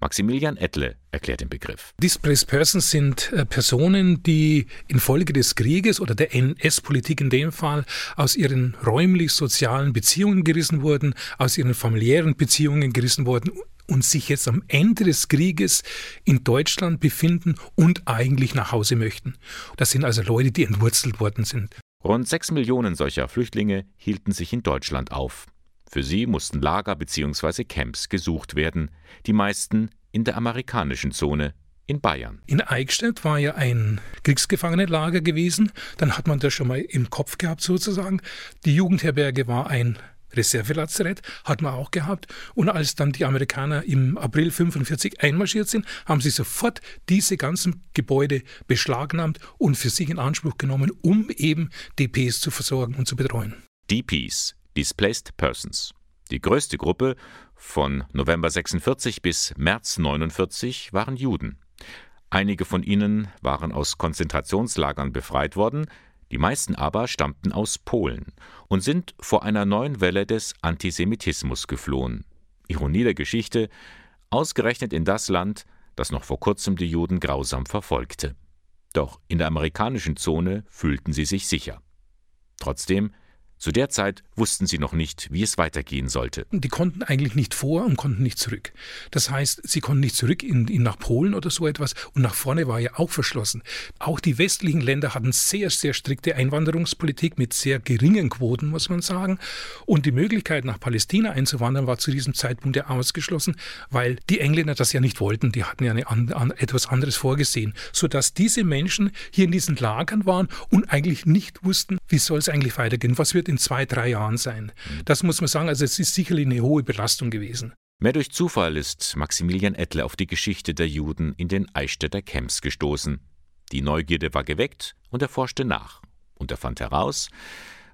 Maximilian Ettle erklärt den Begriff. Displaced Persons sind äh, Personen, die infolge des Krieges oder der NS-Politik in dem Fall aus ihren räumlich-sozialen Beziehungen gerissen wurden, aus ihren familiären Beziehungen gerissen wurden und sich jetzt am Ende des Krieges in Deutschland befinden und eigentlich nach Hause möchten. Das sind also Leute, die entwurzelt worden sind. Rund sechs Millionen solcher Flüchtlinge hielten sich in Deutschland auf. Für sie mussten Lager bzw. Camps gesucht werden, die meisten in der amerikanischen Zone in Bayern. In Eichstätt war ja ein Kriegsgefangenenlager gewesen. Dann hat man das schon mal im Kopf gehabt sozusagen. Die Jugendherberge war ein Reservelazarett, hat man auch gehabt. Und als dann die Amerikaner im April 1945 einmarschiert sind, haben sie sofort diese ganzen Gebäude beschlagnahmt und für sich in Anspruch genommen, um eben DPs zu versorgen und zu betreuen. DPs, Displaced Persons. Die größte Gruppe von November 46 bis März 49 waren Juden. Einige von ihnen waren aus Konzentrationslagern befreit worden, die meisten aber stammten aus Polen und sind vor einer neuen Welle des Antisemitismus geflohen. Ironie der Geschichte, ausgerechnet in das Land, das noch vor kurzem die Juden grausam verfolgte. Doch in der amerikanischen Zone fühlten sie sich sicher. Trotzdem zu der Zeit wussten sie noch nicht, wie es weitergehen sollte. Die konnten eigentlich nicht vor und konnten nicht zurück. Das heißt, sie konnten nicht zurück in, in nach Polen oder so etwas und nach vorne war ja auch verschlossen. Auch die westlichen Länder hatten sehr, sehr strikte Einwanderungspolitik mit sehr geringen Quoten, muss man sagen. Und die Möglichkeit, nach Palästina einzuwandern, war zu diesem Zeitpunkt ja ausgeschlossen, weil die Engländer das ja nicht wollten. Die hatten ja eine, an, etwas anderes vorgesehen, sodass diese Menschen hier in diesen Lagern waren und eigentlich nicht wussten, wie soll es eigentlich weitergehen, was wird in zwei, drei Jahren sein. Mhm. Das muss man sagen, also es ist sicherlich eine hohe Belastung gewesen. Mehr durch Zufall ist Maximilian Ettle auf die Geschichte der Juden in den Eichstätter Camps gestoßen. Die Neugierde war geweckt und er forschte nach. Und er fand heraus,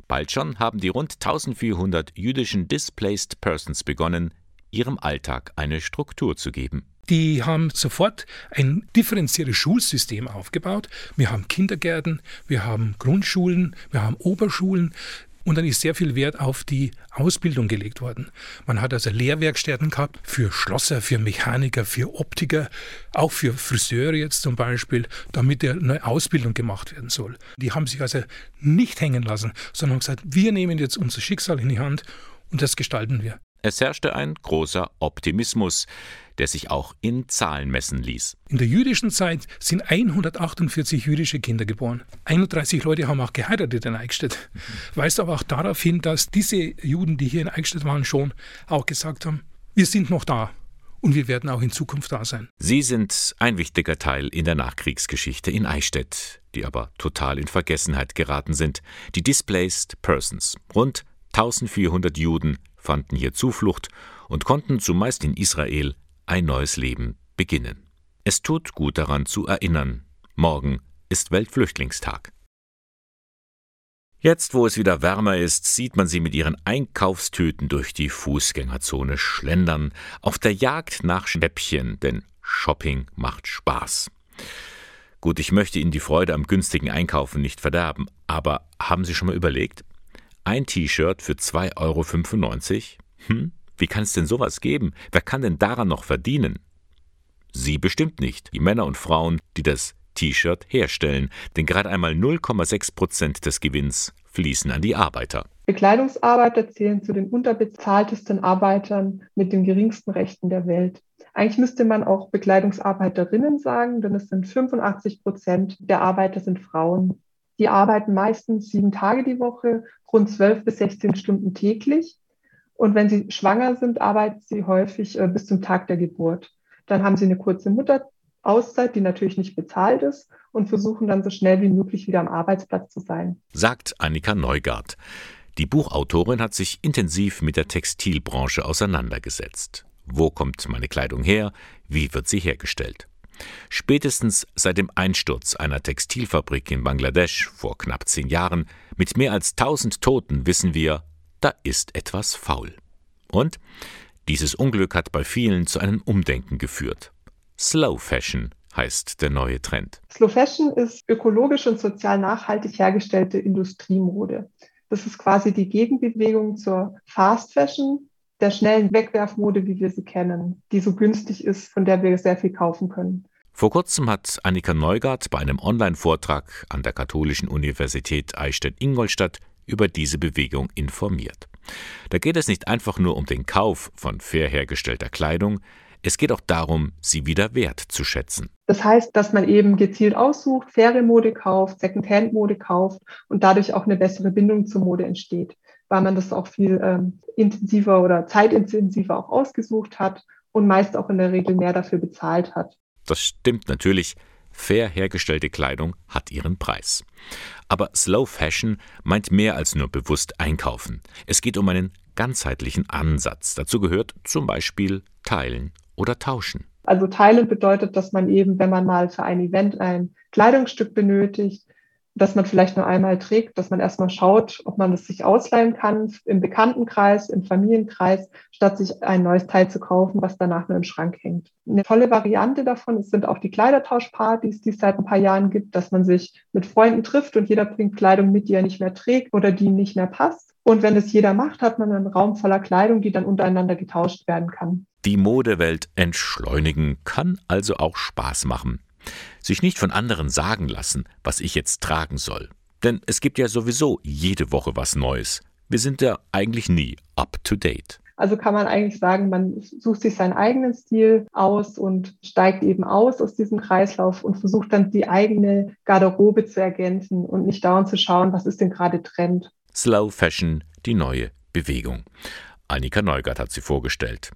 bald schon haben die rund 1400 jüdischen Displaced Persons begonnen, ihrem Alltag eine Struktur zu geben. Die haben sofort ein differenziertes Schulsystem aufgebaut. Wir haben Kindergärten, wir haben Grundschulen, wir haben Oberschulen, Und dann ist sehr viel Wert auf die Ausbildung gelegt worden. Man hat also Lehrwerkstätten gehabt für Schlosser, für Mechaniker, für Optiker, auch für Friseure jetzt zum Beispiel, damit eine Ausbildung gemacht werden soll. Die haben sich also nicht hängen lassen, sondern gesagt, wir nehmen jetzt unser Schicksal in die Hand und das gestalten wir. Es herrschte ein großer Optimismus, der sich auch in Zahlen messen ließ. In der jüdischen Zeit sind 148 jüdische Kinder geboren. 31 Leute haben auch geheiratet in Eichstätt. Weist aber auch darauf hin, dass diese Juden, die hier in Eichstätt waren, schon auch gesagt haben, wir sind noch da. Und wir werden auch in Zukunft da sein. Sie sind ein wichtiger Teil in der Nachkriegsgeschichte in Eichstätt, die aber total in Vergessenheit geraten sind. Die Displaced Persons. Rund 1400 Juden fanden hier Zuflucht und konnten zumeist in Israel ein neues Leben beginnen. Es tut gut daran zu erinnern. Morgen ist Weltflüchtlingstag. Jetzt, wo es wieder wärmer ist, sieht man sie mit ihren Einkaufstüten durch die Fußgängerzone schlendern, auf der Jagd nach Schnäppchen, denn Shopping macht Spaß. Gut, ich möchte Ihnen die Freude am günstigen Einkaufen nicht verderben, aber haben Sie schon mal überlegt, ein T-Shirt für 2,95 Euro? Hm? Wie kann es denn sowas geben? Wer kann denn daran noch verdienen? Sie bestimmt nicht, die Männer und Frauen, die das T-Shirt herstellen, denn gerade einmal 0,6 Prozent des Gewinns fließen an die Arbeiter. Bekleidungsarbeiter zählen zu den unterbezahltesten Arbeitern mit den geringsten Rechten der Welt. Eigentlich müsste man auch Bekleidungsarbeiterinnen sagen, denn es sind 85 Prozent der Arbeiter sind Frauen. Die arbeiten meistens sieben Tage die Woche, rund zwölf bis 16 Stunden täglich. Und wenn sie schwanger sind, arbeiten sie häufig äh, bis zum Tag der Geburt. Dann haben sie eine kurze Mutterauszeit, die natürlich nicht bezahlt ist, und versuchen dann so schnell wie möglich wieder am Arbeitsplatz zu sein. Sagt Annika Neugart. Die Buchautorin hat sich intensiv mit der Textilbranche auseinandergesetzt. Wo kommt meine Kleidung her? Wie wird sie hergestellt? Spätestens seit dem Einsturz einer Textilfabrik in Bangladesch vor knapp zehn Jahren mit mehr als tausend Toten wissen wir, da ist etwas faul. Und dieses Unglück hat bei vielen zu einem Umdenken geführt. Slow Fashion heißt der neue Trend. Slow Fashion ist ökologisch und sozial nachhaltig hergestellte Industriemode. Das ist quasi die Gegenbewegung zur Fast Fashion, der schnellen Wegwerfmode, wie wir sie kennen, die so günstig ist, von der wir sehr viel kaufen können. Vor kurzem hat Annika Neugart bei einem Online-Vortrag an der Katholischen Universität Eichstätt-Ingolstadt über diese Bewegung informiert. Da geht es nicht einfach nur um den Kauf von fair hergestellter Kleidung, es geht auch darum, sie wieder wertzuschätzen. Das heißt, dass man eben gezielt aussucht, faire Mode kauft, Secondhand-Mode kauft und dadurch auch eine bessere Bindung zur Mode entsteht weil man das auch viel ähm, intensiver oder zeitintensiver auch ausgesucht hat und meist auch in der Regel mehr dafür bezahlt hat. Das stimmt natürlich. Fair hergestellte Kleidung hat ihren Preis. Aber Slow Fashion meint mehr als nur bewusst einkaufen. Es geht um einen ganzheitlichen Ansatz. Dazu gehört zum Beispiel Teilen oder Tauschen. Also Teilen bedeutet, dass man eben, wenn man mal für ein Event ein Kleidungsstück benötigt, dass man vielleicht nur einmal trägt, dass man erstmal schaut, ob man es sich ausleihen kann im Bekanntenkreis, im Familienkreis, statt sich ein neues Teil zu kaufen, was danach nur im Schrank hängt. Eine tolle Variante davon sind auch die Kleidertauschpartys, die es seit ein paar Jahren gibt, dass man sich mit Freunden trifft und jeder bringt Kleidung mit, die er nicht mehr trägt oder die nicht mehr passt. Und wenn es jeder macht, hat man einen Raum voller Kleidung, die dann untereinander getauscht werden kann. Die Modewelt entschleunigen kann also auch Spaß machen. Sich nicht von anderen sagen lassen, was ich jetzt tragen soll. Denn es gibt ja sowieso jede Woche was Neues. Wir sind ja eigentlich nie up to date. Also kann man eigentlich sagen, man sucht sich seinen eigenen Stil aus und steigt eben aus aus diesem Kreislauf und versucht dann die eigene Garderobe zu ergänzen und nicht dauernd zu schauen, was ist denn gerade Trend. Slow Fashion, die neue Bewegung. Annika Neugart hat sie vorgestellt.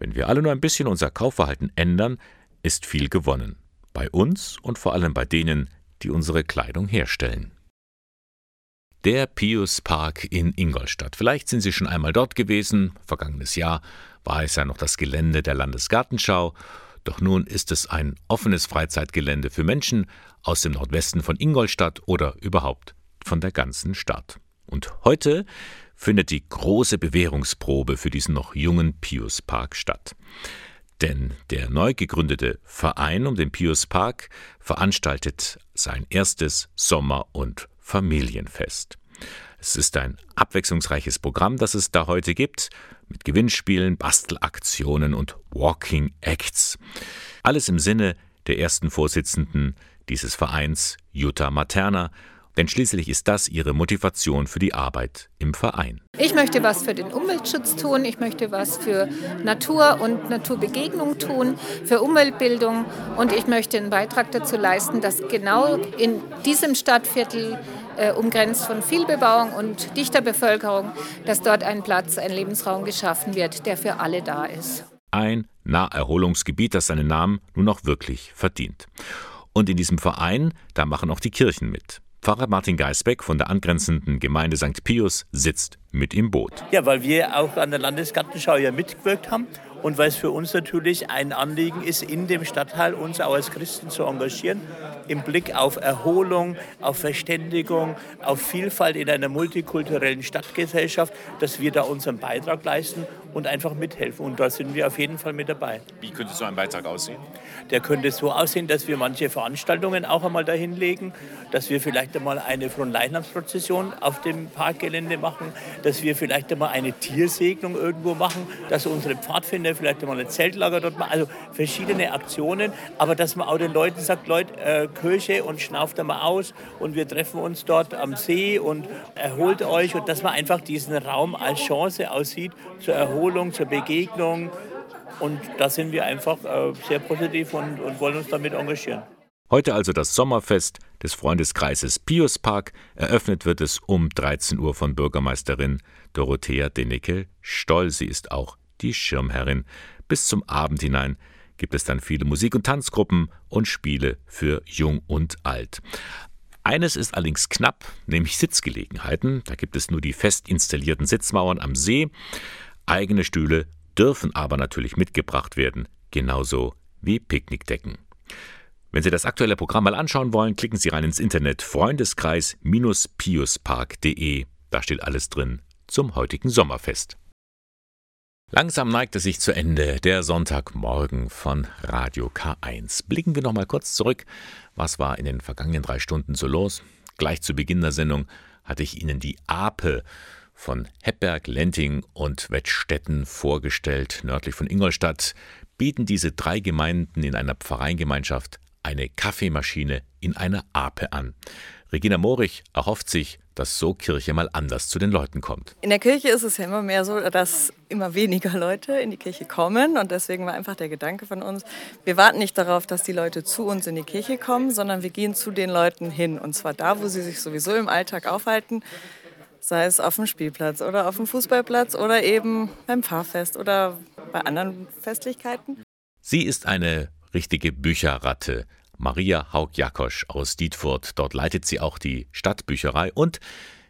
Wenn wir alle nur ein bisschen unser Kaufverhalten ändern, ist viel gewonnen bei uns und vor allem bei denen, die unsere Kleidung herstellen. Der Pius Park in Ingolstadt. Vielleicht sind Sie schon einmal dort gewesen. Vergangenes Jahr war es ja noch das Gelände der Landesgartenschau. Doch nun ist es ein offenes Freizeitgelände für Menschen aus dem Nordwesten von Ingolstadt oder überhaupt von der ganzen Stadt. Und heute findet die große Bewährungsprobe für diesen noch jungen Pius Park statt. Denn der neu gegründete Verein um den Pius Park veranstaltet sein erstes Sommer- und Familienfest. Es ist ein abwechslungsreiches Programm, das es da heute gibt, mit Gewinnspielen, Bastelaktionen und Walking Acts. Alles im Sinne der ersten Vorsitzenden dieses Vereins, Jutta Materna, denn schließlich ist das ihre Motivation für die Arbeit im Verein. Ich möchte was für den Umweltschutz tun, ich möchte was für Natur und Naturbegegnung tun, für Umweltbildung und ich möchte einen Beitrag dazu leisten, dass genau in diesem Stadtviertel äh, umgrenzt von viel Bebauung und dichter Bevölkerung, dass dort ein Platz, ein Lebensraum geschaffen wird, der für alle da ist. Ein Naherholungsgebiet, das seinen Namen nun auch wirklich verdient. Und in diesem Verein, da machen auch die Kirchen mit. Pfarrer Martin Geisbeck von der angrenzenden Gemeinde St. Pius sitzt mit im Boot. Ja, weil wir auch an der Landesgartenschau ja mitgewirkt haben und weil es für uns natürlich ein Anliegen ist, in dem Stadtteil uns auch als Christen zu engagieren, im Blick auf Erholung, auf Verständigung, auf Vielfalt in einer multikulturellen Stadtgesellschaft, dass wir da unseren Beitrag leisten und einfach mithelfen. Und da sind wir auf jeden Fall mit dabei. Wie könnte so ein Beitrag aussehen? Der könnte so aussehen, dass wir manche Veranstaltungen auch einmal dahin legen, dass wir vielleicht einmal eine Fronleichnamsprozession auf dem Parkgelände machen, dass wir vielleicht einmal eine Tiersegnung irgendwo machen, dass unsere Pfadfinder vielleicht einmal ein Zeltlager dort machen. Also verschiedene Aktionen, aber dass man auch den Leuten sagt, Leute, äh, Kirche und schnauft einmal aus und wir treffen uns dort am See und erholt euch und dass man einfach diesen Raum als Chance aussieht zur Erholung, zur Begegnung. Und da sind wir einfach äh, sehr positiv und, und wollen uns damit engagieren. Heute also das Sommerfest des Freundeskreises Pius Park. Eröffnet wird es um 13 Uhr von Bürgermeisterin Dorothea Denecke Stoll. Sie ist auch die Schirmherrin. Bis zum Abend hinein gibt es dann viele Musik- und Tanzgruppen und Spiele für Jung und Alt. Eines ist allerdings knapp, nämlich Sitzgelegenheiten. Da gibt es nur die fest installierten Sitzmauern am See. Eigene Stühle dürfen aber natürlich mitgebracht werden, genauso wie Picknickdecken. Wenn Sie das aktuelle Programm mal anschauen wollen, klicken Sie rein ins Internet freundeskreis-piuspark.de. Da steht alles drin zum heutigen Sommerfest. Langsam neigt es sich zu Ende der Sonntagmorgen von Radio K1. Blicken wir noch mal kurz zurück. Was war in den vergangenen drei Stunden so los? Gleich zu Beginn der Sendung hatte ich Ihnen die Ape von Hepberg, Lenting und Wettstetten vorgestellt. Nördlich von Ingolstadt bieten diese drei Gemeinden in einer Pfarreiengemeinschaft eine Kaffeemaschine in einer Ape an. Regina Morich erhofft sich, dass so Kirche mal anders zu den Leuten kommt. In der Kirche ist es ja immer mehr so, dass immer weniger Leute in die Kirche kommen und deswegen war einfach der Gedanke von uns, wir warten nicht darauf, dass die Leute zu uns in die Kirche kommen, sondern wir gehen zu den Leuten hin und zwar da, wo sie sich sowieso im Alltag aufhalten, sei es auf dem Spielplatz oder auf dem Fußballplatz oder eben beim Pfarrfest oder bei anderen Festlichkeiten. Sie ist eine richtige Bücherratte. Maria Haug-Jakosch aus Dietfurt. Dort leitet sie auch die Stadtbücherei und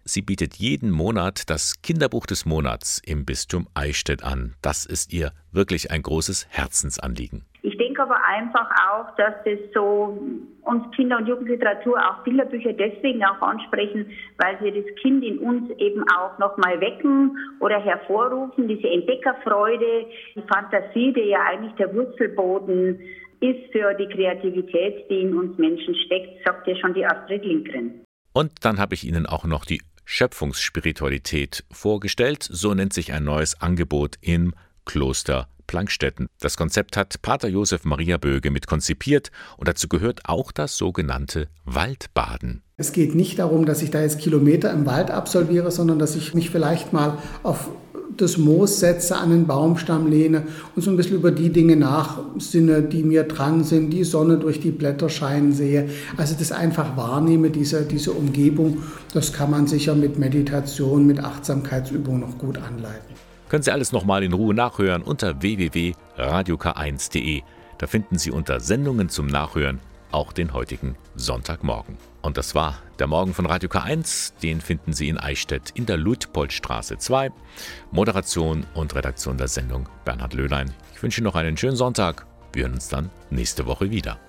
sie bietet jeden Monat das Kinderbuch des Monats im Bistum Eichstätt an. Das ist ihr wirklich ein großes Herzensanliegen. Ich denke aber einfach auch, dass es so uns Kinder- und Jugendliteratur, auch Bilderbücher deswegen auch ansprechen, weil sie das Kind in uns eben auch nochmal wecken oder hervorrufen, diese Entdeckerfreude, die Fantasie, die ja eigentlich der Wurzelboden ist für die Kreativität, die in uns Menschen steckt, sagt ja schon die Astrid Lindgren. Und dann habe ich Ihnen auch noch die Schöpfungsspiritualität vorgestellt. So nennt sich ein neues Angebot im Kloster Plankstetten. Das Konzept hat Pater Josef Maria Böge mit konzipiert und dazu gehört auch das sogenannte Waldbaden. Es geht nicht darum, dass ich da jetzt Kilometer im Wald absolviere, sondern dass ich mich vielleicht mal auf das Moos setze, an den Baumstamm lehne und so ein bisschen über die Dinge nachsinne, die mir dran sind, die Sonne durch die Blätter scheinen sehe. Also das einfach wahrnehme, diese, diese Umgebung, das kann man sicher mit Meditation, mit Achtsamkeitsübung noch gut anleiten. Können Sie alles nochmal in Ruhe nachhören unter www.radiok1.de. Da finden Sie unter Sendungen zum Nachhören auch den heutigen Sonntagmorgen. Und das war der Morgen von Radio K1. Den finden Sie in Eichstätt in der Luitpoldstraße 2. Moderation und Redaktion der Sendung Bernhard Löhlein. Ich wünsche Ihnen noch einen schönen Sonntag. Wir hören uns dann nächste Woche wieder.